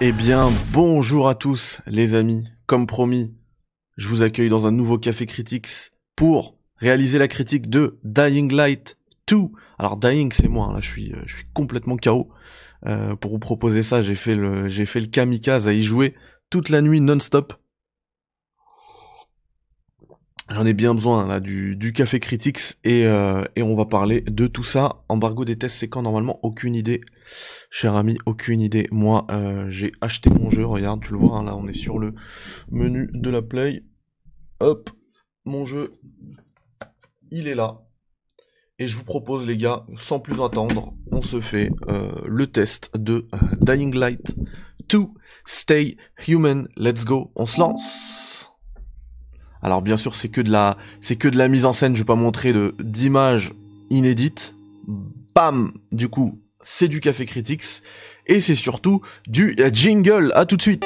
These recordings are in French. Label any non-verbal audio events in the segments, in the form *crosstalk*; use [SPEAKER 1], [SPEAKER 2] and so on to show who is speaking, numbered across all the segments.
[SPEAKER 1] Eh bien, bonjour à tous, les amis. Comme promis, je vous accueille dans un nouveau Café Critics pour réaliser la critique de Dying Light 2. Alors, Dying, c'est moi, hein, là, je suis, euh, je suis complètement KO. Euh, pour vous proposer ça, j'ai fait le, j'ai fait le kamikaze à y jouer toute la nuit non-stop. J'en ai bien besoin là du, café critics et, euh, et on va parler de tout ça. Embargo des tests c'est quand normalement? Aucune idée. Cher ami, aucune idée. Moi euh, j'ai acheté mon jeu, regarde, tu le vois, hein, là on est sur le menu de la play. Hop, mon jeu, il est là. Et je vous propose les gars, sans plus attendre, on se fait euh, le test de Dying Light 2 Stay Human. Let's go, on se lance alors bien sûr, c'est que de la, c'est que de la mise en scène. Je vais pas montrer de d'images inédites. Bam. Du coup, c'est du café critics et c'est surtout du jingle. À tout de suite.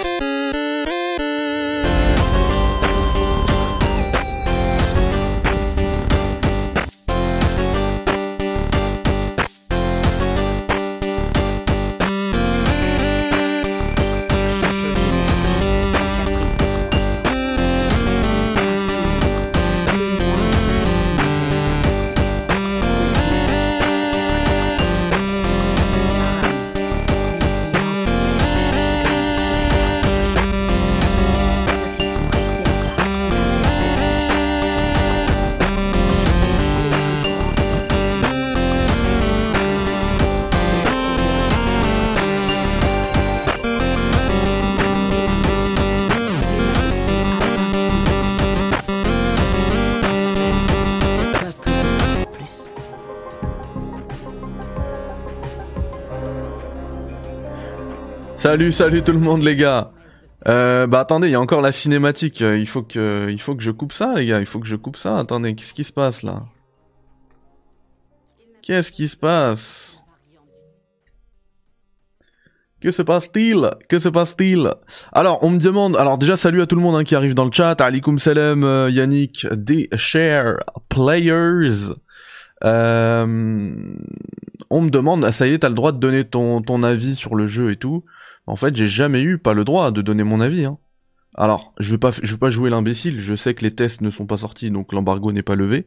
[SPEAKER 1] Salut, salut tout le monde les gars. Euh, bah attendez, il y a encore la cinématique. Il faut que, il faut que je coupe ça les gars. Il faut que je coupe ça. Attendez, qu'est-ce qui se passe là? Qu'est-ce qui se passe? Que se passe-t-il? Que se passe-t-il? Alors, on me demande. Alors déjà, salut à tout le monde hein, qui arrive dans le chat. Alikum salam, euh, Yannick, des share players. Euh, on me demande, ça y est, t'as le droit de donner ton avis sur le jeu et tout. En fait, j'ai jamais eu pas le droit de donner mon avis. Hein. Alors, je vais pas, je vais pas jouer l'imbécile. Je sais que les tests ne sont pas sortis, donc l'embargo n'est pas levé.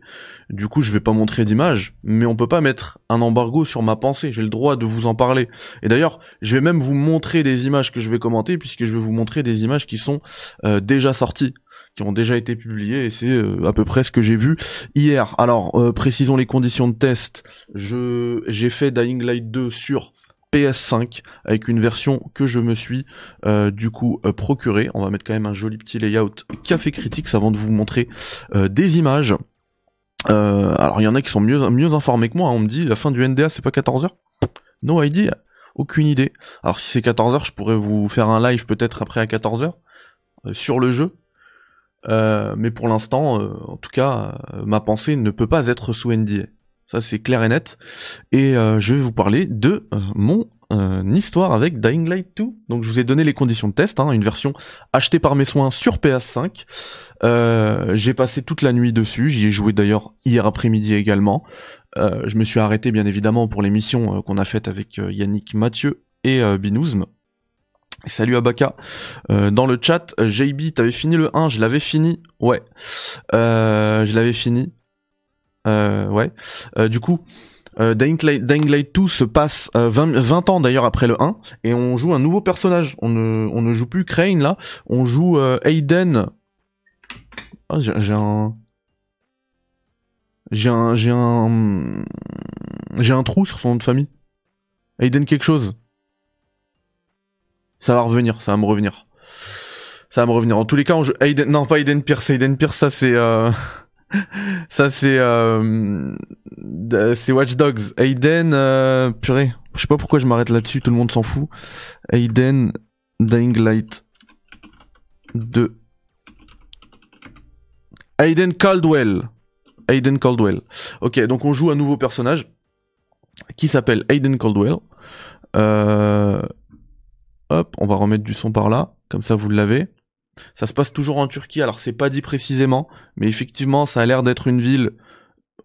[SPEAKER 1] Du coup, je vais pas montrer d'image, mais on peut pas mettre un embargo sur ma pensée. J'ai le droit de vous en parler. Et d'ailleurs, je vais même vous montrer des images que je vais commenter, puisque je vais vous montrer des images qui sont euh, déjà sorties qui ont déjà été publiées et c'est euh, à peu près ce que j'ai vu hier. Alors, euh, précisons les conditions de test. Je j'ai fait Dying Light 2 sur PS5 avec une version que je me suis euh, du coup euh, procurée. On va mettre quand même un joli petit layout café critiques avant de vous montrer euh, des images. alors il y en a qui sont mieux mieux informés que moi. Hein. On me dit la fin du NDA c'est pas 14h. No idea. Aucune idée. Alors si c'est 14h, je pourrais vous faire un live peut-être après à 14h sur le jeu. mais pour l'instant, en tout cas, ma pensée ne peut pas être sous NDA. Ça c'est clair et net. Et euh, je vais vous parler de euh, mon euh, histoire avec Dying Light 2. Donc je vous ai donné les conditions de test, hein, une version achetée par mes soins sur PS5. j'ai passé toute la nuit dessus, j'y ai joué d'ailleurs hier après-midi également. je me suis arrêté bien évidemment pour l'émission qu'on a faite avec Yannick Mathieu et Binouzm. Salut Abaka. dans le chat, JB, t'avais fini le 1, je l'avais fini. Ouais. je l'avais fini. Euh, ouais. Euh, du coup, euh, Dying, Light, 2 se passe 20, 20, ans d'ailleurs après le 1 et on joue un nouveau personnage. On ne, on ne joue plus Crane là, on joue Aiden. Ah, j'ai un j'ai un j'ai un j'ai un trou sur son nom de famille. Aiden quelque chose. Ça va revenir, ça va me revenir. Ça va me revenir. En tous les cas, on joue non pas Aiden Pierce, Aiden Pierce ça c'est Ça c'est euh, c'est Watch Dogs. Aiden, euh, purée, je sais pas pourquoi je m'arrête là-dessus, tout le monde s'en fout. Aiden, Dying Light 2. Aiden Caldwell. Aiden Caldwell. Ok, donc on joue un nouveau personnage qui s'appelle Aiden Caldwell. Euh, hop, on va remettre du son par là, comme ça vous l'avez. Ça se passe toujours en Turquie, alors c'est pas dit précisément, mais effectivement ça a l'air d'être une ville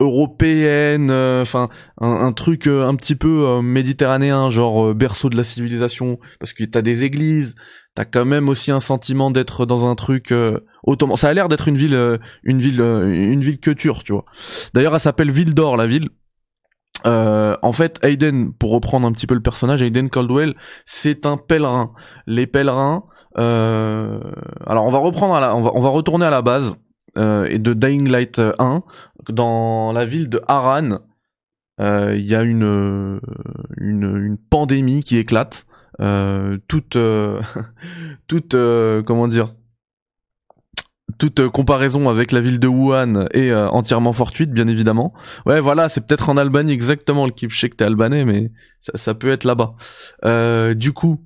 [SPEAKER 1] européenne, enfin un, truc un petit peu méditerranéen, genre berceau de la civilisation, parce que t'as des églises, t'as quand même aussi un sentiment d'être dans un truc ottoman. Ça a l'air d'être une ville, une ville, une ville que turque, tu vois. D'ailleurs, elle s'appelle Ville d'Or, la ville. Euh, en fait, Aiden, pour reprendre un petit peu le personnage, Aiden Caldwell, c'est un pèlerin. Les pèlerins. Euh, alors, on va reprendre, à la, on va, retourner à la base euh, et de Dying Light 1 dans la ville de Haran. Il y a une, une, pandémie qui éclate. toute, *laughs* toute, comment dire, toute euh, comparaison avec la ville de Wuhan est euh, entièrement fortuite, bien évidemment. Ouais, voilà, c'est peut-être en Albanie exactement le que t'es albanais, mais ça, peut être là-bas. Euh, du coup,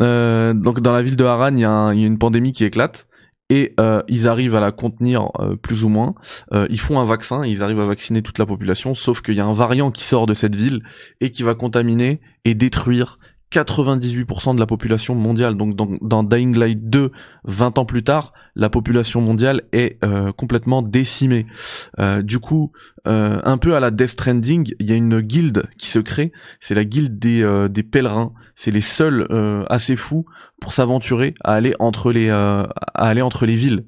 [SPEAKER 1] donc dans la ville de Haran, il y, a une pandémie qui éclate et ils arrivent à la contenir plus ou moins. ils font un vaccin, ils arrivent à vacciner toute la population, sauf qu'il y a un variant qui sort de cette ville et qui va contaminer et détruire 98% de la population mondiale. Donc dans, dans, Dying Light 2, 20 ans plus tard, la population mondiale est euh, complètement décimée. Euh, du coup, euh, un peu à la Death Stranding, il y a une guilde qui se crée. C'est la guilde des, pèlerins. C'est les seuls assez fous pour s'aventurer à aller entre les villes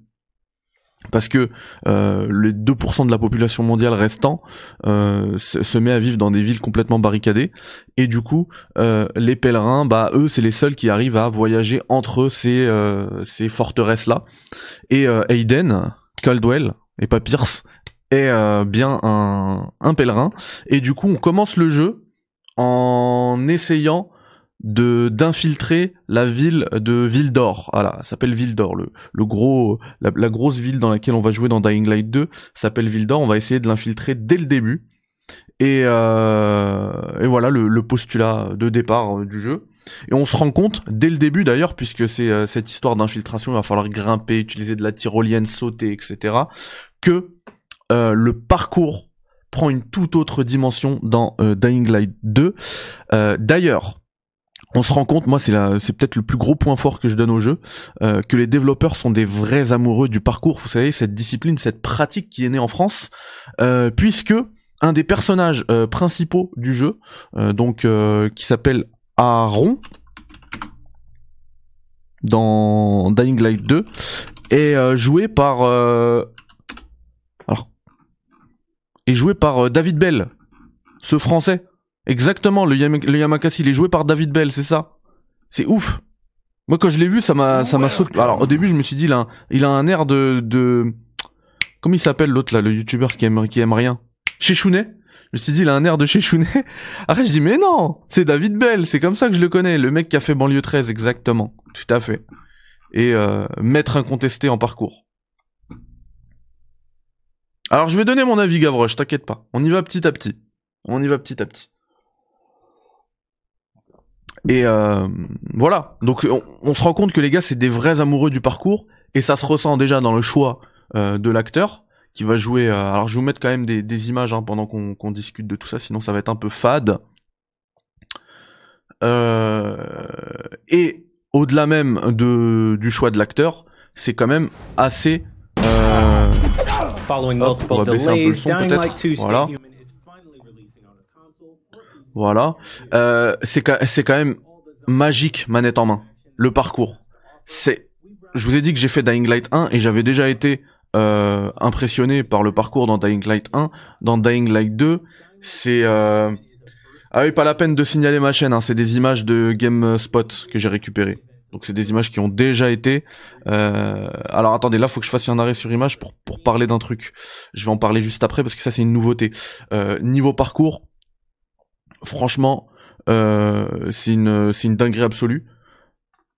[SPEAKER 1] parce que euh, les 2% de la population mondiale restant euh, se, met à vivre dans des villes complètement barricadées. Et du coup euh, les pèlerins bah eux c'est les seuls qui arrivent à voyager entre ces euh, ces forteresses là et euh, Aiden Caldwell et pas Pierce est euh, bien un, un pèlerin. Et du coup on commence le jeu en essayant de d'infiltrer la ville de Ville d'Or. Voilà, s'appelle Ville d'Or. Le, le gros, la, grosse ville dans laquelle on va jouer dans Dying Light 2 s'appelle Ville d'Or. On va essayer de l'infiltrer dès le début. Et, euh, et voilà le, le, postulat de départ euh, du jeu. Et on se rend compte dès le début d'ailleurs, puisque c'est euh, cette histoire d'infiltration, il va falloir grimper, utiliser de la tyrolienne, sauter, etc. Que le parcours prend une toute autre dimension dans Dying Light 2. d'ailleurs, on se rend compte, moi c'est c'est peut-être le plus gros point fort que je donne au jeu, euh, que les développeurs sont des vrais amoureux du parcours. Vous savez cette discipline, cette pratique qui est née en France, euh, puisque un des personnages euh, principaux du jeu, donc qui s'appelle Aaron dans Dying Light 2, est joué par alors est joué par David Bell, ce français Exactement, le, Yamakasi, il est joué par David Bell, c'est ça? C'est ouf. Moi, quand je l'ai vu, ça m'a, ça m'a sauté. Alors, au début, je me suis dit, il a un, il a un air de, de, comment il s'appelle l'autre là, le youtubeur qui aime, qui aime rien? Chechounet. Je me suis dit, il a un air de Chechounet. *laughs* Après, je dis, mais non, c'est David Bell, c'est comme ça que je le connais, le mec qui a fait banlieue 13, exactement. Tout à fait. Et euh, maître incontesté en parcours. Alors, je vais donner mon avis, Gavroche, t'inquiète pas. On y va petit à petit. On y va petit à petit. Et euh, voilà. Donc on, se rend compte que les gars, c'est des vrais amoureux du parcours, et ça se ressent déjà dans le choix euh, de l'acteur qui va jouer. Euh, alors je vais vous mettre quand même des, images hein, pendant qu'on discute de tout ça, sinon ça va être un peu fade. et au-delà même de du choix de l'acteur, c'est quand même assez. Following on va baisser un peu le son peut-être. Voilà. Voilà. Euh, c'est quand même magique manette en main. Le parcours. C'est. Je vous ai dit que j'ai fait Dying Light 1 et j'avais déjà été euh, impressionné par le parcours dans Dying Light 1. Dans Dying Light 2, c'est euh... ah oui pas la peine de signaler ma chaîne. Hein, c'est des images de GameSpot que j'ai récupérées. Donc c'est des images qui ont déjà été. Euh... Alors attendez, là faut que je fasse un arrêt sur image pour pour parler d'un truc. Je vais en parler juste après parce que ça c'est une nouveauté. Niveau parcours, franchement, euh, c'est une, une dinguerie absolue.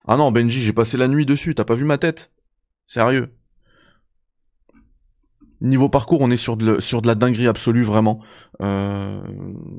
[SPEAKER 1] Ah non, Benji, j'ai passé la nuit dessus, t'as pas vu ma tête? Sérieux? Niveau parcours, on est sur de, sur de la dinguerie absolue, vraiment. Euh,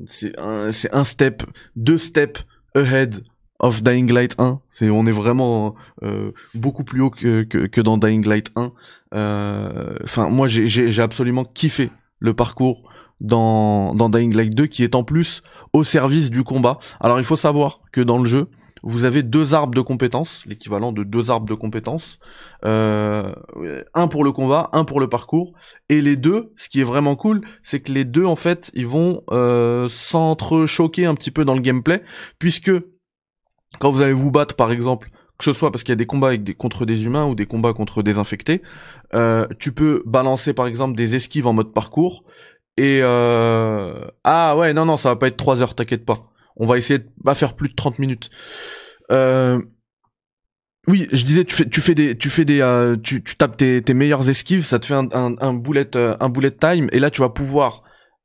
[SPEAKER 1] c'est un, un step, deux steps ahead of Dying Light 1. C'est, on est vraiment euh, beaucoup plus haut que, que, que, dans Dying Light 1. Euh, enfin, moi, j'ai, j'ai, j'ai absolument kiffé le parcours dans, dans Dying Light 2 qui est en plus au service du combat. Alors il faut savoir que dans le jeu, vous avez deux arbres de compétences, l'équivalent de deux arbres de compétences, euh, un pour le combat, un pour le parcours, et les deux, ce qui est vraiment cool, c'est que les deux en fait, ils vont euh, s'entrechoquer un petit peu dans le gameplay, puisque quand vous allez vous battre par exemple, que ce soit parce qu'il y a des combats avec des, contre des humains ou des combats contre des infectés, euh, tu peux balancer par exemple des esquives en mode parcours, et euh... ah ouais non non ça va pas être 3 heures t'inquiète pas on va essayer de pas faire plus de 30 minutes. Euh... Oui, je disais, tu fais, des, tu fais des, euh, tu, tapes tes, tes meilleures esquives, ça te fait un, un, un bullet, time, et là tu vas pouvoir,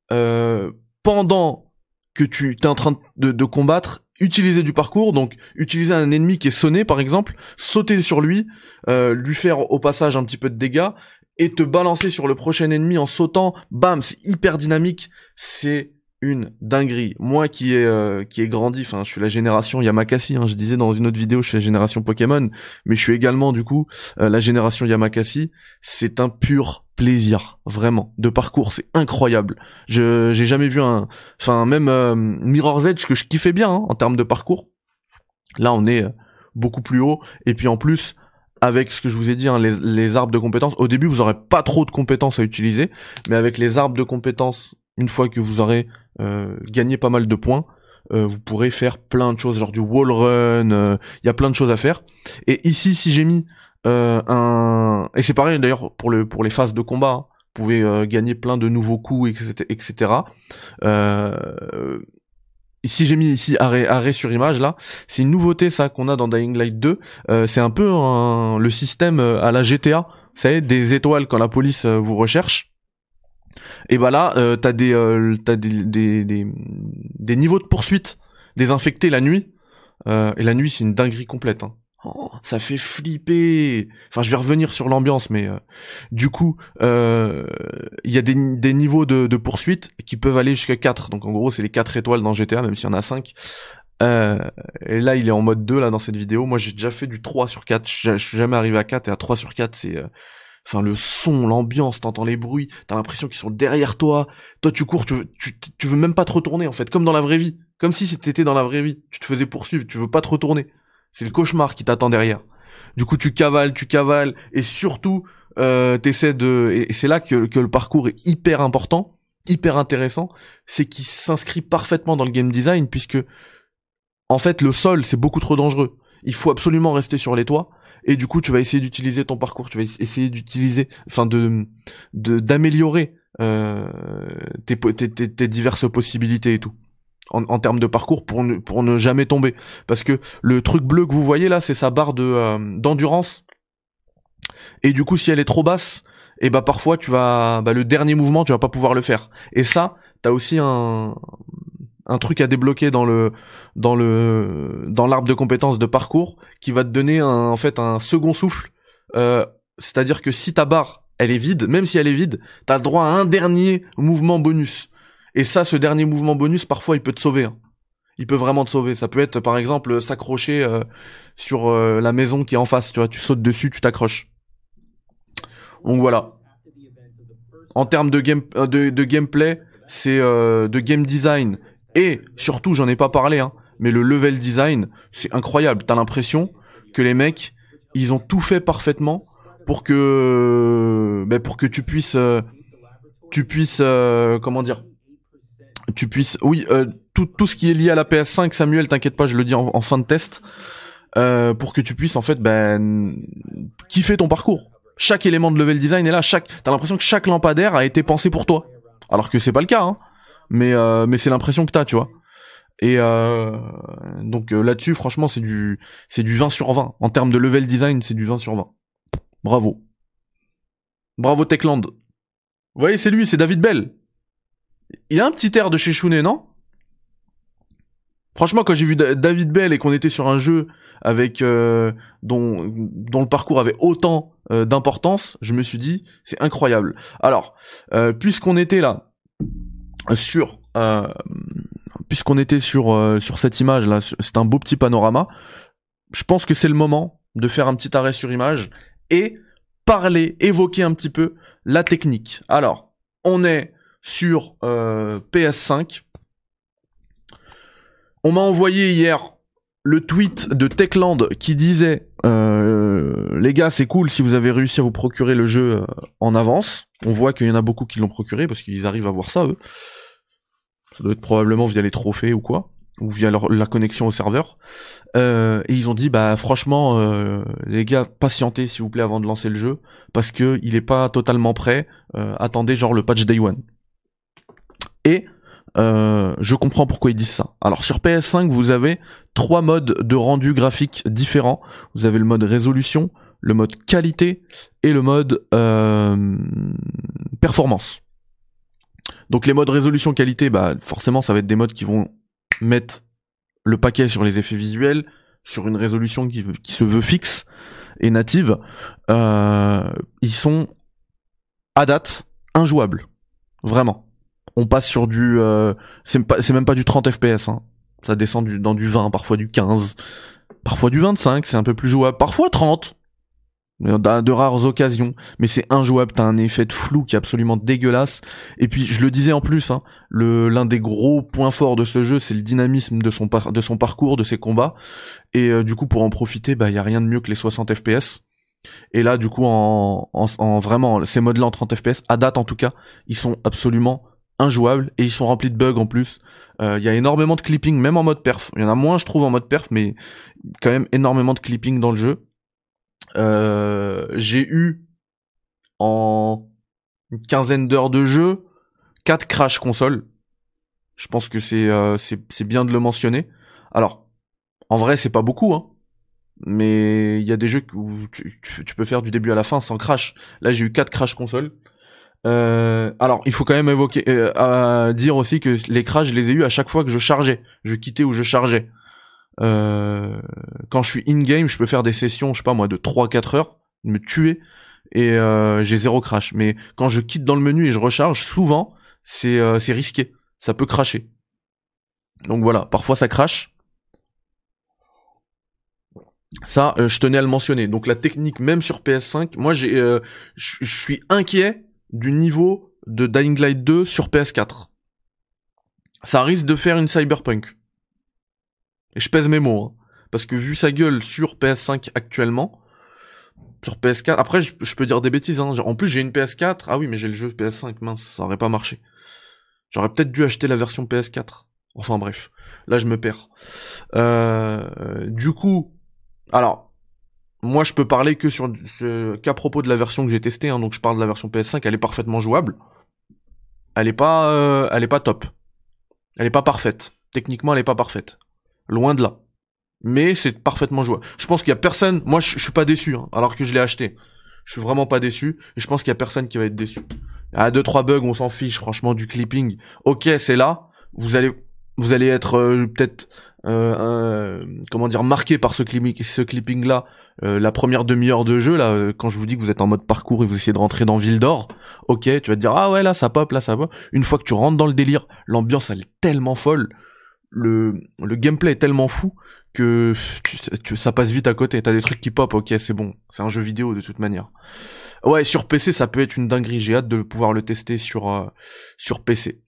[SPEAKER 1] pendant que tu es en train de, combattre, utiliser du parcours, donc utiliser un ennemi qui est sonné par exemple, sauter sur lui, lui faire au passage un petit peu de dégâts, et te balancer sur le prochain ennemi en sautant, bam, c'est hyper dynamique, c'est une dinguerie. Moi qui ai euh, qui ai grandi, enfin je suis la génération Yamakasi, hein, je disais dans une autre vidéo, je suis la génération Pokémon, mais je suis également du coup euh, la génération Yamakasi. C'est un pur plaisir, vraiment, de parcours, c'est incroyable. Je j'ai jamais vu un, enfin même euh, Mirror's Edge que je kiffais bien hein, en termes de parcours. Là on est beaucoup plus haut et puis en plus avec ce que je vous ai dit, hein, les, les arbres de compétences. Au début, vous aurez pas trop de compétences à utiliser, mais avec les arbres de compétences une fois que vous aurez euh, gagné pas mal de points, euh, vous pourrez faire plein de choses, genre du wall run, euh, il y a plein de choses à faire. Et ici, si j'ai mis un... Et c'est pareil d'ailleurs pour, le, pour les phases de combat, hein. vous pouvez gagner plein de nouveaux coups, etc. etc. Ici j'ai mis ici arrêt, sur image là, c'est une nouveauté ça qu'on a dans Dying Light 2. c'est un peu le système à la GTA, c'est des étoiles quand la police vous recherche. Et bah là, euh, t'as des, euh, t'as des, des, niveaux de poursuite des infectés la nuit. Euh, et la nuit, c'est une dinguerie complète. Hein. Oh, ça fait flipper. Enfin, je vais revenir sur l'ambiance, mais euh, du coup, il y a des, des niveaux de, de poursuite qui peuvent aller jusqu'à 4. Donc en gros, c'est les 4 étoiles dans GTA, même s'il y en a 5. et là, il est en mode 2 là dans cette vidéo. Moi, j'ai déjà fait du 3 sur 4. Je suis jamais arrivé à 4 et à 3 sur 4, c'est enfin le son, l'ambiance, t'entends les bruits, t'as l'impression qu'ils sont derrière toi. Toi tu cours, tu veux, tu, veux même pas te retourner en fait, comme dans la vraie vie, comme si c'était dans la vraie vie. Tu te faisais poursuivre, tu veux pas te retourner. C'est le cauchemar qui t'attend derrière. Du coup tu cavales, tu cavales, et surtout euh, t'essaies de, et c'est là que, le parcours est hyper important, hyper intéressant, c'est qu'il s'inscrit parfaitement dans le game design puisque en fait le sol c'est beaucoup trop dangereux. Il faut absolument rester sur les toits et du coup tu vas essayer d'utiliser ton parcours, tu vas essayer d'utiliser, enfin de d'améliorer euh, tes, tes, tes, diverses possibilités et tout. En, en, termes de parcours pour ne, pour ne jamais tomber parce que le truc bleu que vous voyez là c'est sa barre de euh, d'endurance et du coup si elle est trop basse et eh bah parfois tu vas bah, le dernier mouvement tu vas pas pouvoir le faire et ça t'as aussi un un truc à débloquer dans le dans le dans l'arbre de compétences de parcours qui va te donner un, en fait un second souffle. Euh, C'est-à-dire que si ta barre elle est vide, même si elle est vide, t'as droit à un dernier mouvement bonus. Et ça, ce dernier mouvement bonus, parfois, il peut te sauver. Hein. Il peut vraiment te sauver. Ça peut être, par exemple, s'accrocher euh, sur euh, la maison qui est en face. Tu vois, tu sautes dessus, tu t'accroches. Donc voilà. En termes de game euh, de, gameplay, c'est de game design et surtout, j'en ai pas parlé, hein, mais le level design, c'est incroyable. T'as l'impression que les mecs, ils ont tout fait parfaitement pour que, ben pour que tu puisses, tu puisses, comment dire, tu puisses, oui, euh, tout tout ce qui est lié à la PS5, Samuel, t'inquiète pas, je le dis en, fin de test, pour que tu puisses en fait, ben, kiffer ton parcours. Chaque élément de level design est là. Chaque, t'as l'impression que chaque lampadaire a été pensé pour toi, alors que c'est pas le cas. Hein mais euh, mais c'est l'impression que t'as, tu vois. Et euh, donc euh, là-dessus, franchement, c'est du c'est du 20 sur 20 en termes de level design, c'est du 20 sur 20. Bravo, bravo Techland. Vous voyez, c'est lui, c'est David Bell. Il a un petit air de chez Shune, non? Franchement, quand j'ai vu David Bell et qu'on était sur un jeu avec euh, dont dont le parcours avait autant euh, d'importance, je me suis dit c'est incroyable. Alors, euh, puisqu'on était là, sur puisqu'on était sur sur cette image là, c'est un beau petit panorama. Je pense que c'est le moment de faire un petit arrêt sur image et parler, évoquer un petit peu la technique. Alors, on est sur euh, PS5. On m'a envoyé hier le tweet de Techland qui disait euh, les gars c'est cool si vous avez réussi à vous procurer le jeu euh, en avance. On voit qu'il y en a beaucoup qui l'ont procuré parce qu'ils arrivent à voir ça eux. Ça doit être probablement via les trophées ou quoi ou via la connexion au serveur. Et ils ont dit bah franchement les gars patientez s'il vous plaît avant de lancer le jeu parce que il est pas totalement prêt. attendez genre le patch day one. Et euh, je comprends pourquoi ils disent ça. Alors sur PS5, vous avez trois modes de rendu graphique différents. Vous avez le mode résolution, le mode qualité et le mode euh, performance. Donc les modes résolution qualité, bah forcément ça va être des modes qui vont mettre le paquet sur les effets visuels, sur une résolution qui, se veut fixe et native. Euh, ils sont à date injouables, vraiment on passe sur du euh, c'est même pas du 30 fps hein. ça descend dans du 20 parfois du 15 parfois du 25 c'est un peu plus jouable parfois 30 de rares occasions. Mais c'est injouable t'as un effet de flou qui est absolument dégueulasse. Et puis je le disais en plus hein, le l'un des gros points forts de ce jeu c'est le dynamisme de son parcours de ses combats. Et euh, du coup pour en profiter bah y a rien de mieux que les 60 fps et là du coup en, en, en vraiment ces modes là en 30 fps à date en tout cas ils sont absolument injouables et ils sont remplis de bugs en plus. Euh, il y a énormément de clipping, même en mode perf. Il y en a moins, je trouve, en mode perf, mais quand même énormément de clipping dans le jeu. Euh, j'ai eu en une quinzaine d'heures de jeu quatre crash console. Je pense que c'est euh, c'est bien de le mentionner. Alors, en vrai, c'est pas beaucoup, hein. Mais il y a des jeux où tu, tu, peux faire du début à la fin sans crash. Là, j'ai eu quatre crash console. Euh, alors, il faut quand même évoquer, euh, dire aussi que les crashs, je les ai eu à chaque fois que je chargeais, je quittais ou je chargeais. Euh, quand je suis in game, je peux faire des sessions, je sais pas moi, de 3-4 heures, me tuer et euh, j'ai zéro crash. Mais quand je quitte dans le menu et je recharge, souvent c'est euh, c'est risqué, ça peut cracher. Donc voilà, parfois ça crache. Ça, euh, je tenais à le mentionner. Donc la technique, même sur PS5, moi j'ai, je suis inquiet du niveau de Dying Light 2 sur PS4. Ça risque de faire une Cyberpunk. Et je pèse mes mots, hein. parce que vu sa gueule sur PS5 actuellement, sur PS4, après je, peux dire des bêtises, hein. en plus j'ai une PS4, ah oui mais j'ai le jeu PS5, mince, ça aurait pas marché. J'aurais peut-être dû acheter la version PS4. Enfin bref, là je me perds. Euh, du coup, alors moi je peux parler que sur qu'à propos de la version que j'ai testée, hein, donc je parle de la version PS5, elle est parfaitement jouable. Elle est pas, euh, elle est pas top. Elle est pas parfaite. Techniquement, elle est pas parfaite. Loin de là. Mais c'est parfaitement jouable. Je pense qu'il y a personne. Moi, je, suis pas déçu, hein, alors que je l'ai acheté. Je suis vraiment pas déçu. Et je pense qu'il y a personne qui va être déçu. À deux trois bugs, on s'en fiche. Franchement, du clipping. Ok, c'est là. Vous allez, vous allez être euh, peut-être, euh, comment dire, marqué par ce clipping, là euh, la première demi-heure de jeu là euh, quand je vous dis que vous êtes en mode parcours et vous essayez de rentrer dans Ville d'Or ok tu vas te dire ah ouais là ça pop là ça pop. Une fois que tu rentres dans le délire l'ambiance elle est tellement folle le le gameplay est tellement fou que ça passe vite à côté. T'as des trucs qui pop ok c'est bon. C'est un jeu vidéo de toute manière. Ouais sur PC ça peut être une dinguerie. J'ai hâte de pouvoir le tester sur sur PC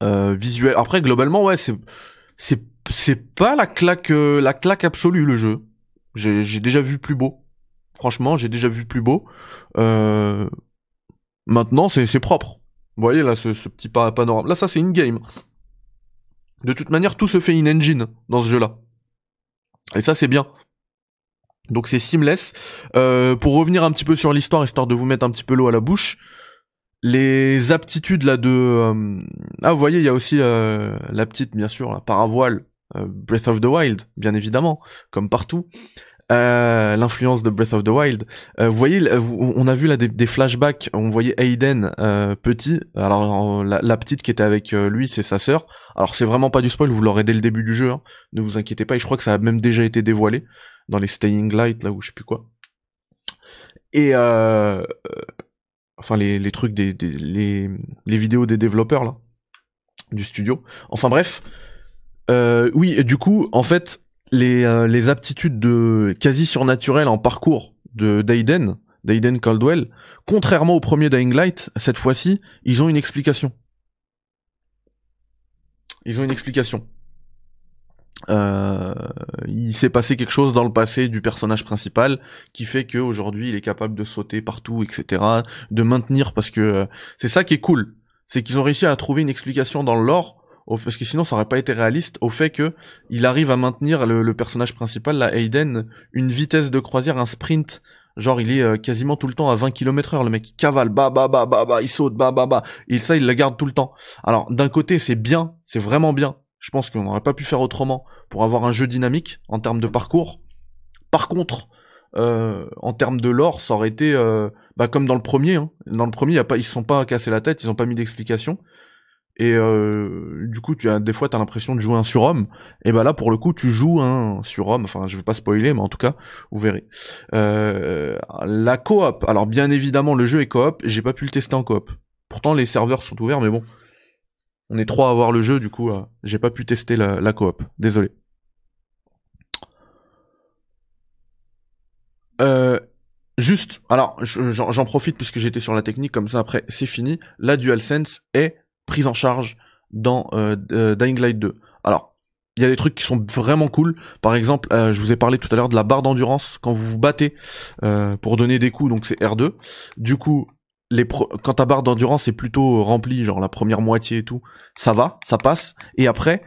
[SPEAKER 1] visuel. Après globalement ouais c'est c'est c'est pas la claque la claque absolue le jeu j'ai déjà vu plus beau. Franchement, j'ai déjà vu plus beau. Euh... Maintenant, c'est propre. Vous voyez là, ce, petit panorama. Là, ça c'est in-game. De toute manière, tout se fait in-engine dans ce jeu-là. Et ça, c'est bien. Donc c'est seamless. Euh, pour revenir un petit peu sur l'histoire, histoire de vous mettre un petit peu l'eau à la bouche, les aptitudes là de... Euh, ah, vous voyez, il y a aussi euh, la petite, bien sûr, la paravoile euh, Breath of the Wild, bien évidemment, comme partout. Euh, l'influence de Breath of the Wild. Euh, vous voyez, on a vu là des, flashbacks. On voyait Aiden petit. Alors la, petite qui était avec lui, c'est sa sœur. Alors c'est vraiment pas du spoil. Vous l'aurez dès le début du jeu. Hein. Ne vous inquiétez pas. Et je crois que ça a même déjà été dévoilé dans les Staying Light là où je sais plus quoi. Et enfin les, les trucs des, des les, les vidéos des développeurs là du studio. Enfin bref, euh, oui, du coup, en fait, les, euh, les aptitudes de quasi surnaturelles en parcours de d'Aiden, d'Aiden Caldwell, contrairement au premier Dying Light, cette fois-ci, ils ont une explication. Ils ont une explication. Euh, il s'est passé quelque chose dans le passé du personnage principal qui fait qu'aujourd'hui il est capable de sauter partout, etc., de maintenir parce que euh, c'est ça qui est cool, c'est qu'ils ont réussi à trouver une explication dans le lore parce que sinon ça aurait pas été réaliste au fait que il arrive à maintenir le, personnage principal, la Hayden, une vitesse de croisière, un sprint Genre il est euh, quasiment tout le temps à 20 km heure, le mec il cavale, bah bah bah bah bah, il saute, bah bah bah, et ça il la garde tout le temps. Alors d'un côté c'est bien, c'est vraiment bien, je pense qu'on n'aurait pas pu faire autrement pour avoir un jeu dynamique en termes de parcours. Par contre, euh, en termes de lore, ça aurait été euh, bah, comme dans le premier. Hein. Dans le premier, y a pas, ils se sont pas cassés la tête, ils ont pas mis d'explication. Et euh, du coup, tu as des fois, t'as l'impression de jouer un surhomme. Et bah là, pour le coup, tu joues un surhomme. Enfin, je vais pas spoiler, mais en tout cas, vous verrez. La coop. Alors, bien évidemment, le jeu est coop. J'ai pas pu le tester en coop. Pourtant, les serveurs sont ouverts, mais bon, on est trois à avoir le jeu. Du coup, euh, j'ai pas pu tester la, coop. Désolé. Euh, juste, alors j'en profite puisque j'étais sur la technique, comme ça après c'est fini. La DualSense est prise en charge dans euh, Dying Light 2. Alors, il y a des trucs qui sont vraiment cool. Par exemple, je vous ai parlé tout à l'heure de la barre d'endurance quand vous vous battez pour donner des coups, donc c'est R2. Du coup, les quand ta barre d'endurance est plutôt remplie, genre la première moitié et tout, ça va, ça passe. Et après,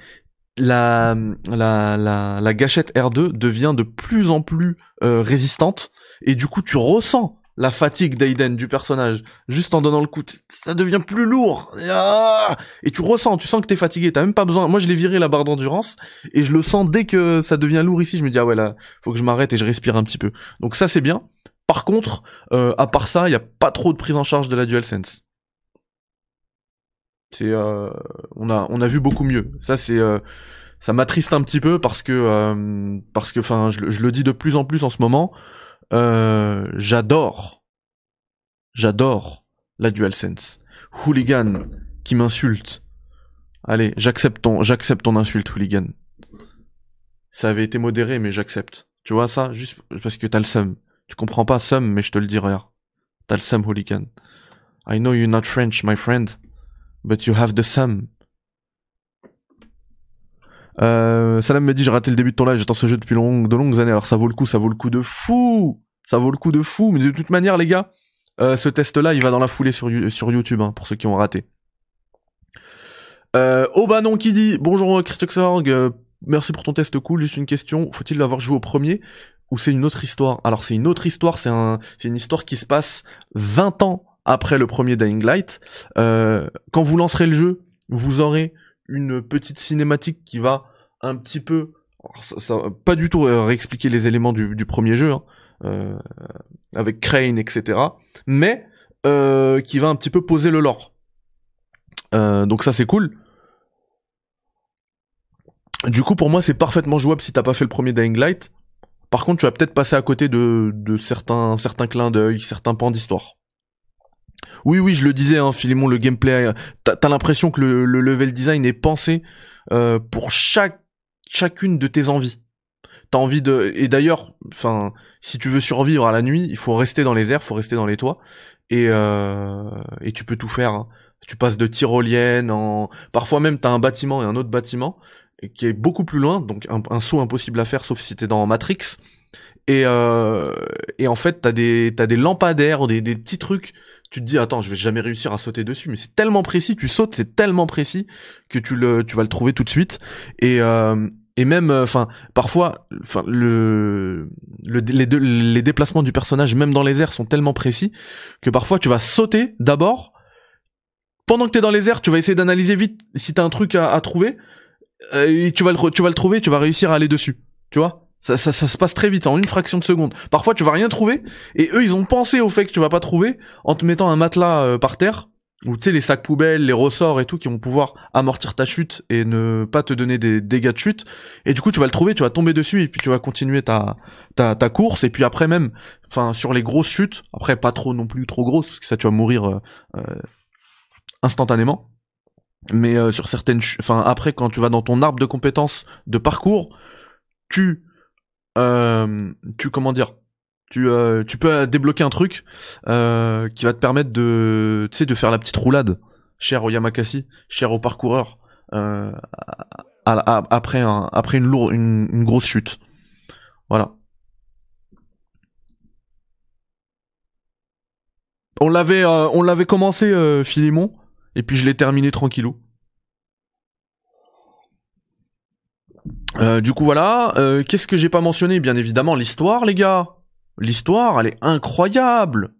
[SPEAKER 1] la, la, la, la gâchette R2 devient de plus en plus résistante. Et du coup, tu ressens la fatigue d'Aiden du personnage, juste en donnant le coup, ça devient plus lourd. Ah et tu ressens, tu sens que t'es fatigué, t'as même pas besoin. Moi, je l'ai viré la barre d'endurance et je le sens dès que ça devient lourd ici. Je me dis ah ouais là, faut que je m'arrête et je respire un petit peu. Donc ça c'est bien. Par contre, euh, à part ça, il y a pas trop de prise en charge de la DualSense. C'est, euh, on a, on a vu beaucoup mieux. Ça c'est, euh, ça m'attriste un petit peu parce que, parce que, enfin, je, le dis de plus en plus en ce moment. Euh, j'adore, j'adore la DualSense. Hooligan qui m'insulte. Allez, j'accepte ton, j'accepte ton insulte, hooligan. Ça avait été modéré, mais j'accepte. Tu vois ça, juste parce que t'as le seum. Tu comprends pas seum, mais je te le dis, regarde. T'as le seum, hooligan. I know you're not French, my friend, but you have the seum. Euh, Salam me dit j'ai raté le début de ton live, j'attends ce jeu depuis de longues années, alors ça vaut le coup, ça vaut le coup de fou Ça vaut le coup de fou, mais de toute manière les gars, euh, ce test-là il va dans la foulée sur, sur YouTube, hein, pour ceux qui ont raté. Euh, oh bah non qui dit bonjour Christoxorg, euh, merci pour ton test cool, juste une question, faut-il l'avoir joué au premier? Ou c'est une autre histoire? Alors c'est une autre histoire, c'est un, une histoire qui se passe 20 ans après le premier Dying Light. Euh, quand vous lancerez le jeu, vous aurez une petite cinématique qui va un petit peu, ça, pas du tout euh, réexpliquer les éléments du, du premier jeu, hein, euh, avec Crane, etc. Mais euh, qui va un petit peu poser le lore. Euh, donc ça c'est cool. Du coup pour moi c'est parfaitement jouable si t'as pas fait le premier Dying Light. Par contre tu vas peut-être passer à côté de, certains certains clins d'œil, certains pans d'histoire. Oui, oui, je le disais, hein, Philemon, le gameplay, t'as as, l'impression que le, level design est pensé euh, pour chaque chacune de tes envies. T'as envie de et d'ailleurs, enfin, si tu veux survivre à la nuit, il faut rester dans les airs, faut rester dans les toits et euh, tu peux tout faire. Hein. Tu passes de tyrolienne en parfois même t'as un bâtiment et un autre bâtiment qui est beaucoup plus loin, donc un, saut impossible à faire sauf si t'es dans Matrix. Et euh, et en fait t'as des t'as des lampadaires, des des petits trucs. Tu te dis attends je vais jamais réussir à sauter dessus mais c'est tellement précis tu sautes c'est tellement précis que tu le tu vas le trouver tout de suite. Et euh, et même euh, enfin parfois enfin le, le les, les déplacements du personnage même dans les airs sont tellement précis que parfois tu vas sauter d'abord. Pendant que t'es dans les airs tu vas essayer d'analyser vite si t'as un truc à, à trouver et tu vas le tu vas le trouver tu vas réussir à aller dessus tu vois? Ça, ça, ça, se passe très vite, en une fraction de seconde. Parfois, tu vas rien trouver, et eux, ils ont pensé au fait que tu vas pas trouver en te mettant un matelas euh, par terre, ou tu sais, les sacs poubelles, les ressorts et tout, qui vont pouvoir amortir ta chute et ne pas te donner des dégâts de chute. Et du coup, tu vas le trouver, tu vas tomber dessus, et puis tu vas continuer ta, ta, ta course, et puis après même, enfin, sur les grosses chutes, après pas trop non plus trop grosses, parce que ça, tu vas mourir euh, euh instantanément. Mais sur certaines, enfin, après, quand tu vas dans ton arbre de compétences de parcours, tu euh, tu comment dire tu, euh, tu peux débloquer un truc euh, qui va te permettre de tu sais de faire la petite roulade cher au Yamakasi cher au parcoureur euh, après un, après une lourde, une, grosse chute. Voilà. On l'avait, euh, on l'avait commencé euh, Philémon, et puis je l'ai terminé tranquillou. Euh, du coup voilà, euh, qu'est-ce que j'ai pas mentionné? Bien évidemment l'histoire les gars. L'histoire, elle est incroyable.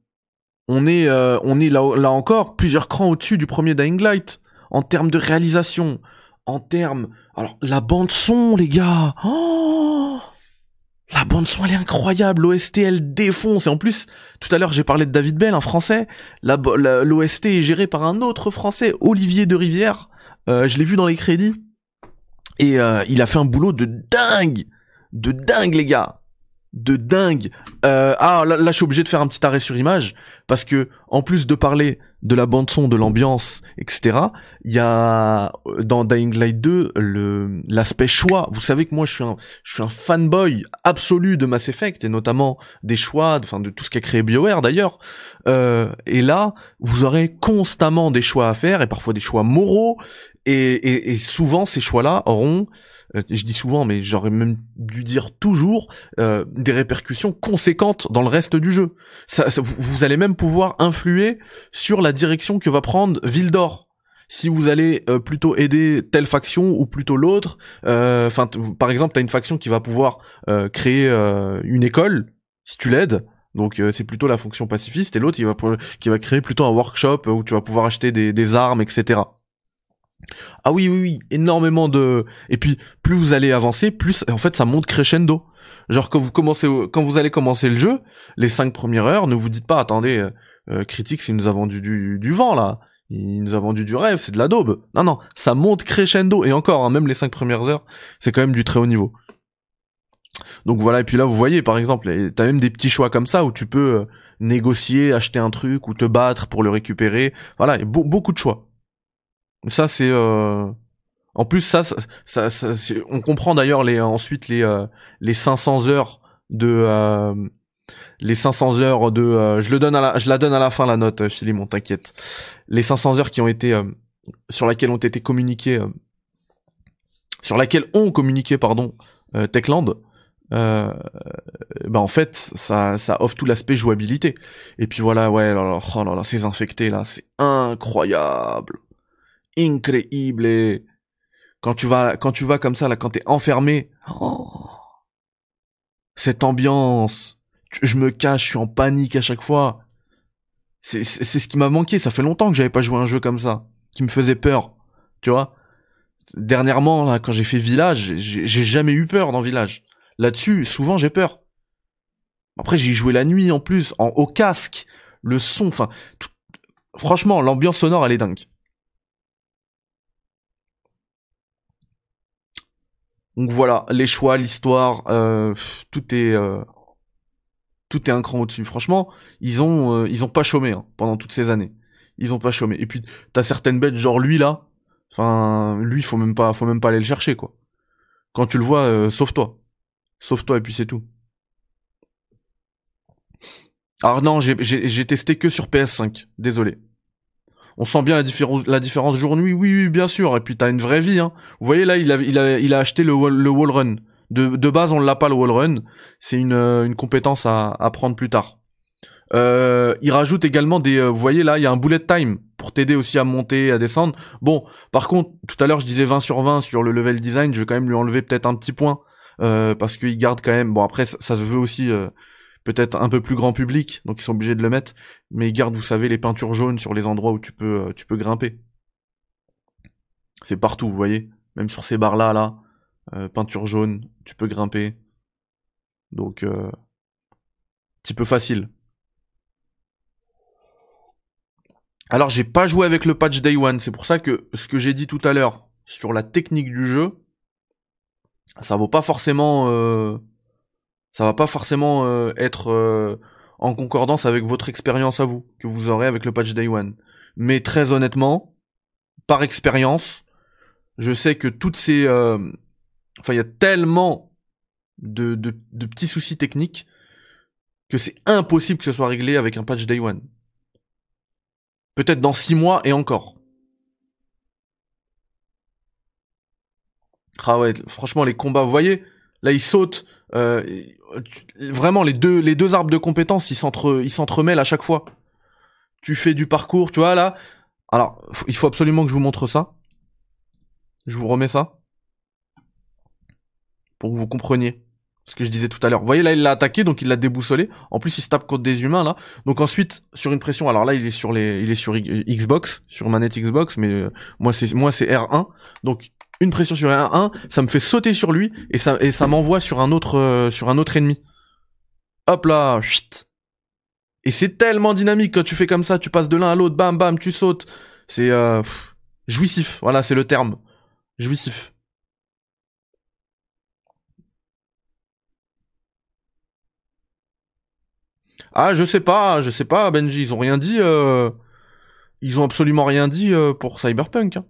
[SPEAKER 1] On est, euh, on est là, là encore plusieurs crans au-dessus du premier Dying Light en termes de réalisation, en termes, alors la bande son les gars. Oh la bande son elle est incroyable, l'OST elle défonce. Et en plus tout à l'heure j'ai parlé de David Bell, un français, l'OST est géré par un autre français, Olivier de Rivière. je l'ai vu dans les crédits. Et euh, il a fait un boulot de dingue, de dingue les gars, de dingue. Euh, ah là, là, je suis obligé de faire un petit arrêt sur image parce que en plus de parler de la bande son, de l'ambiance, etc. Il y a dans Dying Light 2 le l'aspect choix. Vous savez que moi je suis un je suis un fanboy absolu de Mass Effect et notamment des choix, enfin de, tout ce qu'a créé BioWare d'ailleurs. Euh, et là, vous aurez constamment des choix à faire et parfois des choix moraux et, et, souvent ces choix-là auront, euh, je dis souvent, mais j'aurais même dû dire toujours, euh, des répercussions conséquentes dans le reste du jeu. Vous, allez même pouvoir influer sur la direction que va prendre Vildor. Si vous allez euh, plutôt aider telle faction ou plutôt l'autre, enfin par exemple, t'as une faction qui va pouvoir créer une école si tu l'aides. Donc c'est plutôt la fonction pacifiste et l'autre qui va qui va créer plutôt un workshop où tu vas pouvoir acheter des armes, etc. Ah oui, oui, oui, énormément de. Et puis plus vous allez avancer, plus en fait ça monte crescendo. Genre quand vous commencez, quand vous allez commencer le jeu, les cinq premières heures, ne vous dites pas attendez, euh, euh critique, il nous a vendu du, du vent là, il nous a vendu du rêve, c'est de la daube. Non non, ça monte crescendo et encore, hein, même les cinq premières heures, c'est quand même du très haut niveau. Donc voilà, et puis là vous voyez par exemple, t'as même des petits choix comme ça où tu peux euh, négocier, acheter un truc ou te battre pour le récupérer. Voilà, beaucoup de choix. Ça c'est euh... en plus ça ça, on comprend d'ailleurs les ensuite les euh, les 500 heures de euh, les 500 heures de euh, je le donne à la je la donne à la fin la note Philemon t'inquiète. Les 500 heures qui ont été sur laquelle ont été communiquées sur laquelle ont communiqué pardon Techland euh, bah en fait ça ça offre tout l'aspect jouabilité. Et puis voilà ouais alors, oh là là ces là c'est incroyable incroyable. Quand tu vas, quand tu vas comme ça, là, quand t'es enfermé, oh, cette ambiance, je me cache, je suis en panique à chaque fois. C'est, ce qui m'a manqué. Ça fait longtemps que j'avais pas joué un jeu comme ça, qui me faisait peur. Tu vois? Dernièrement, là, quand j'ai fait Village, j'ai, jamais eu peur dans Village. Là-dessus, souvent j'ai peur. Après, j'ai joué la nuit en plus, en haut casque, le son, enfin, franchement, l'ambiance sonore, elle est dingue. Donc voilà, les choix, l'histoire, euh, tout est euh, tout est un cran au-dessus. Franchement, ils ont euh, ils ont pas chômé hein, pendant toutes ces années. Ils ont pas chômé. Et puis t'as certaines bêtes genre lui là. Enfin, lui faut même pas faut même pas aller le chercher quoi. Quand tu le vois, sauve-toi, sauve-toi et puis c'est tout. Alors non, j'ai j'ai testé que sur PS5. Désolé on sent bien la différence, la jour-nuit. Oui, oui, bien sûr. Et puis t'as une vraie vie. Hein. Vous voyez là, il a, acheté le wall, run. De, base, on l'a pas le wall run. C'est une, euh, compétence à, à prendre plus tard. Euh, il rajoute également des, euh, vous voyez là, il y a un bullet time pour t'aider aussi à monter, à descendre. Bon, par contre, tout à l'heure je disais 20 sur 20 sur le level design, je vais quand même lui enlever peut-être un petit point parce qu'il garde quand même. Bon après, ça se veut aussi peut-être un peu plus grand public, donc ils sont obligés de le mettre, mais ils gardent, vous savez, les peintures jaunes sur les endroits où tu peux, euh, tu peux grimper. C'est partout, vous voyez, même sur ces barres là, là, euh, peinture jaune, tu peux grimper. Donc, euh, petit peu facile. Alors j'ai pas joué avec le patch Day One, c'est pour ça que ce que j'ai dit tout à l'heure sur la technique du jeu, ça vaut pas forcément euh, ça va pas forcément euh, être euh, en concordance avec votre expérience à vous que vous aurez avec le patch Day One. Mais très honnêtement, par expérience, je sais que toutes ces, euh, enfin il y a tellement de, de, de petits soucis techniques que c'est impossible que ce soit réglé avec un patch Day One. Peut-être dans six mois et encore. Ah ouais, franchement les combats, vous voyez, là il saute. Euh, vraiment les deux les deux arbres de compétences, ils s'entre s'entremêlent à chaque fois. Tu fais du parcours, tu vois là. Alors il faut absolument que je vous montre ça. Je vous remets ça pour que vous compreniez ce que je disais tout à l'heure. Vous voyez là, il l'a attaqué, donc il l'a déboussolé. En plus, il se tape contre des humains là. Donc ensuite, sur une pression, alors là, il est sur les, il est sur Xbox, sur manette Xbox, mais euh, moi c'est moi c'est R1. Donc une pression sur R1, ça me fait sauter sur lui et ça et ça m'envoie sur un autre euh, sur un autre ennemi. Hop là, chut. Et c'est tellement dynamique quand tu fais comme ça, tu passes de l'un à l'autre, bam bam, tu sautes. C'est euh, jouissif. Voilà, c'est le terme. Jouissif. Ah, je sais pas, je sais pas, Benji, ils ont rien dit. Euh... Ils ont absolument rien dit euh, pour Cyberpunk. Hein.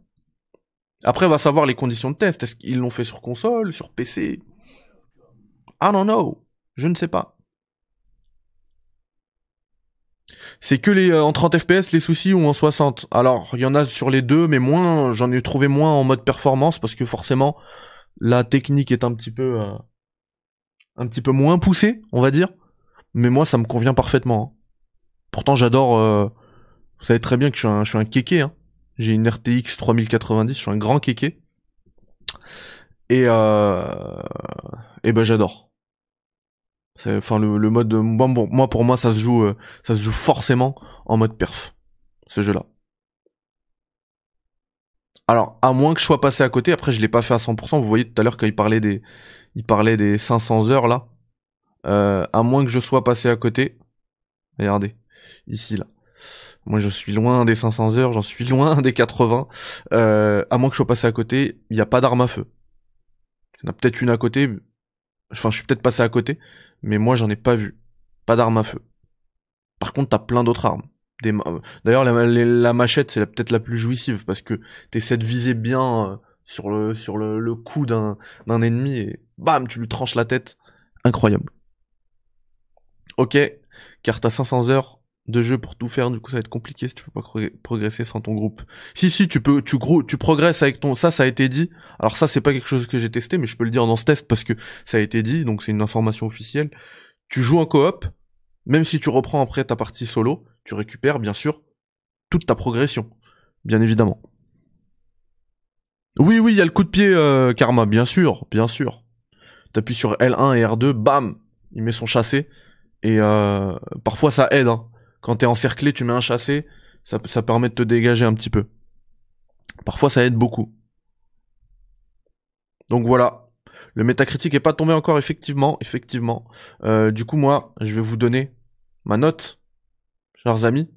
[SPEAKER 1] Après, on va savoir les conditions de test. Est-ce qu'ils l'ont fait sur console, sur PC I don't know. Je ne sais pas. C'est que les euh, en 30 FPS les soucis ou en 60. Alors, il y en a sur les deux, mais moins. J'en ai trouvé moins en mode performance parce que forcément, la technique est un petit peu, euh, un petit peu moins poussée, on va dire mais moi ça me convient parfaitement. Hein. Pourtant j'adore, euh... vous savez très bien que je suis un, je suis un kéké, hein. J'ai une RTX 3090, je suis un grand kéké. Et euh... et ben j'adore. Enfin le, le mode, bon, moi pour moi ça se joue, euh, ça se joue forcément en mode perf, ce jeu-là. Alors, à moins que je sois passé à côté, après je l'ai pas fait à 100%, vous voyez tout à l'heure quand il parlait des, il parlait des 500 heures là, euh, à moins que je sois passé à côté. Regardez, ici là. Moi je suis loin des 500 heures, j'en suis loin des 80. Euh, à moins que je sois passé à côté, il n'y a pas d'arme à feu. Il y en a peut-être une à côté. Enfin, je suis peut-être passé à côté, mais moi j'en ai pas vu. Pas d'arme à feu. Par contre, t'as plein d'autres armes. D'ailleurs, la, machette, c'est peut-être la plus jouissive parce que t'essaies de viser bien euh, sur le sur le, cou d'un d'un ennemi et bam, tu lui tranches la tête. Incroyable. Ok, car t'as 500 heures de jeu pour tout faire, du coup ça va être compliqué si tu peux pas progresser sans ton groupe. Si si, tu peux, tu gros, tu progresses avec ton, ça ça a été dit. Alors ça c'est pas quelque chose que j'ai testé, mais je peux le dire dans ce test parce que ça a été dit, donc c'est une information officielle. Tu joues en coop, même si tu reprends après ta partie solo, tu récupères bien sûr toute ta progression, bien évidemment. Oui oui, il y a le coup de pied euh, Karma, bien sûr, bien sûr. T'appuies sur L1 et R2, bam, il met son chassé et euh, parfois ça aide. Hein. Quand t'es encerclé, tu mets un chassé, ça, permet de te dégager un petit peu. Parfois ça aide beaucoup. Donc voilà. Le métacritique est pas tombé encore, effectivement, effectivement. Euh, du coup, moi, je vais vous donner ma note, chers amis.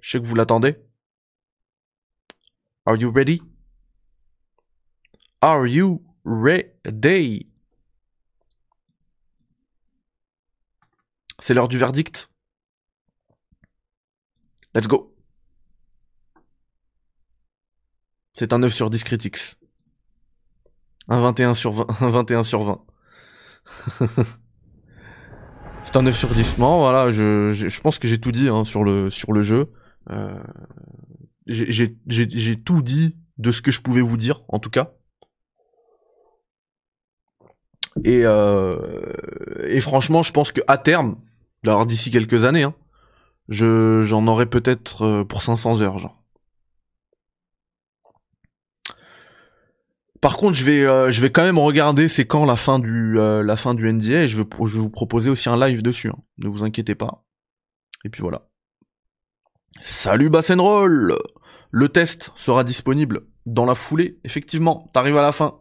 [SPEAKER 1] Je sais que vous l'attendez. Are you ready? Are you ready? C'est l'heure du verdict. Let's go. C'est un 9 sur 10 critiques. Un 21 sur 20. Un 21 sur 20. *laughs* C'est un 9 sur 10. Non, voilà, je, je, pense que j'ai tout dit hein, sur, le, sur le jeu. Euh, j'ai tout dit de ce que je pouvais vous dire, en tout cas. Et, euh, et franchement, je pense que à terme, alors d'ici quelques années, hein, je j'en aurai peut-être euh, pour 500 heures, genre. Par contre, je vais euh, je vais quand même regarder c'est quand la fin du euh, la fin du NDA et je vais je vais vous proposer aussi un live dessus. Hein. Ne vous inquiétez pas. Et puis voilà. Salut Roll Le test sera disponible dans la foulée. Effectivement, t'arrives à la fin.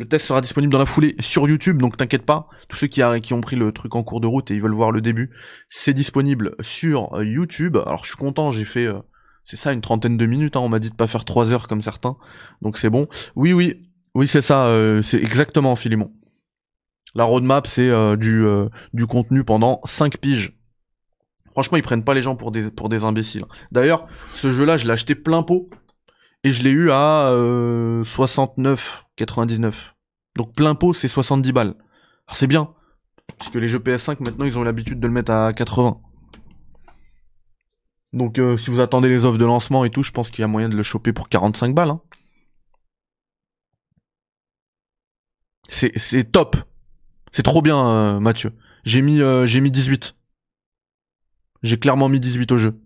[SPEAKER 1] Le test sera disponible dans la foulée sur YouTube, donc t'inquiète pas. Tous ceux qui, ont pris le truc en cours de route et ils veulent voir le début, c'est disponible sur euh, YouTube. Alors je suis content, j'ai fait, euh, c'est ça, une trentaine de minutes. Hein. On m'a dit de pas faire trois heures comme certains, donc c'est bon. Oui, oui, oui, c'est ça. Euh, c'est exactement Philemon. La roadmap, c'est du du contenu pendant 5 piges. Franchement, ils prennent pas les gens pour des pour des imbéciles. D'ailleurs, ce jeu-là, je l'ai acheté plein pot et je l'ai eu à 69,99. Donc plein pot, c'est 70 balles. Alors c'est bien, parce que les jeux PS5 maintenant ils ont l'habitude de le mettre à 80. Donc euh, si vous attendez les offres de lancement et tout, je pense qu'il y a moyen de le choper pour 45 balles. Hein. C'est c'est top. C'est trop bien, euh, Mathieu. J'ai mis euh, j'ai mis 18. J'ai clairement mis 18 au jeu.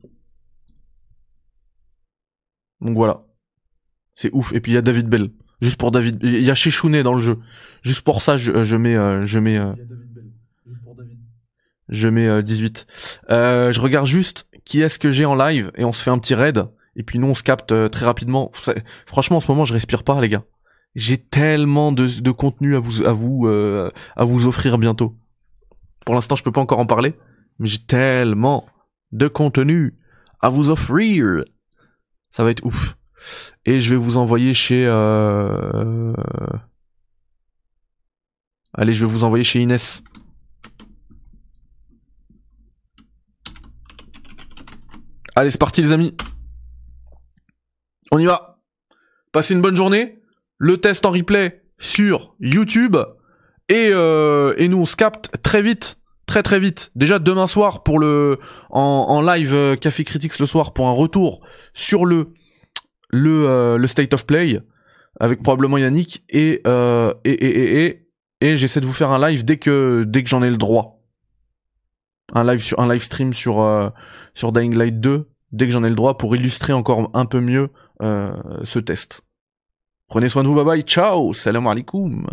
[SPEAKER 1] Donc voilà. C'est ouf. Et puis il y a David Bell. Juste pour David. Il y a Chechounet dans le jeu. Juste pour ça, je, je mets, euh, je mets, euh, je mets 18. Euh, je regarde juste qui est-ce que j'ai en live et on se fait un petit raid. Et puis nous, on se capte très rapidement. Franchement, en ce moment, je respire pas, les gars. J'ai tellement de, de contenu à vous, à vous, à vous offrir bientôt. Pour l'instant, je peux pas encore en parler, mais j'ai tellement de contenu à vous offrir. Ça va être ouf. Et je vais vous envoyer chez... Euh... Allez, je vais vous envoyer chez Inès. Allez, c'est parti les amis. On y va. Passez une bonne journée. Le test en replay sur YouTube. Et, euh, nous, on se capte très vite. Très très vite. Déjà demain soir pour le en, en live euh, Café Critics le soir pour un retour sur le le, euh, le state of play avec probablement Yannick et euh, et et et, et, j'essaie de vous faire un live dès que dès que j'en ai le droit. Un live sur un live stream sur euh, sur Dying Light 2 dès que j'en ai le droit pour illustrer encore un peu mieux ce test. Prenez soin de vous, bye bye, ciao, salam alaikum.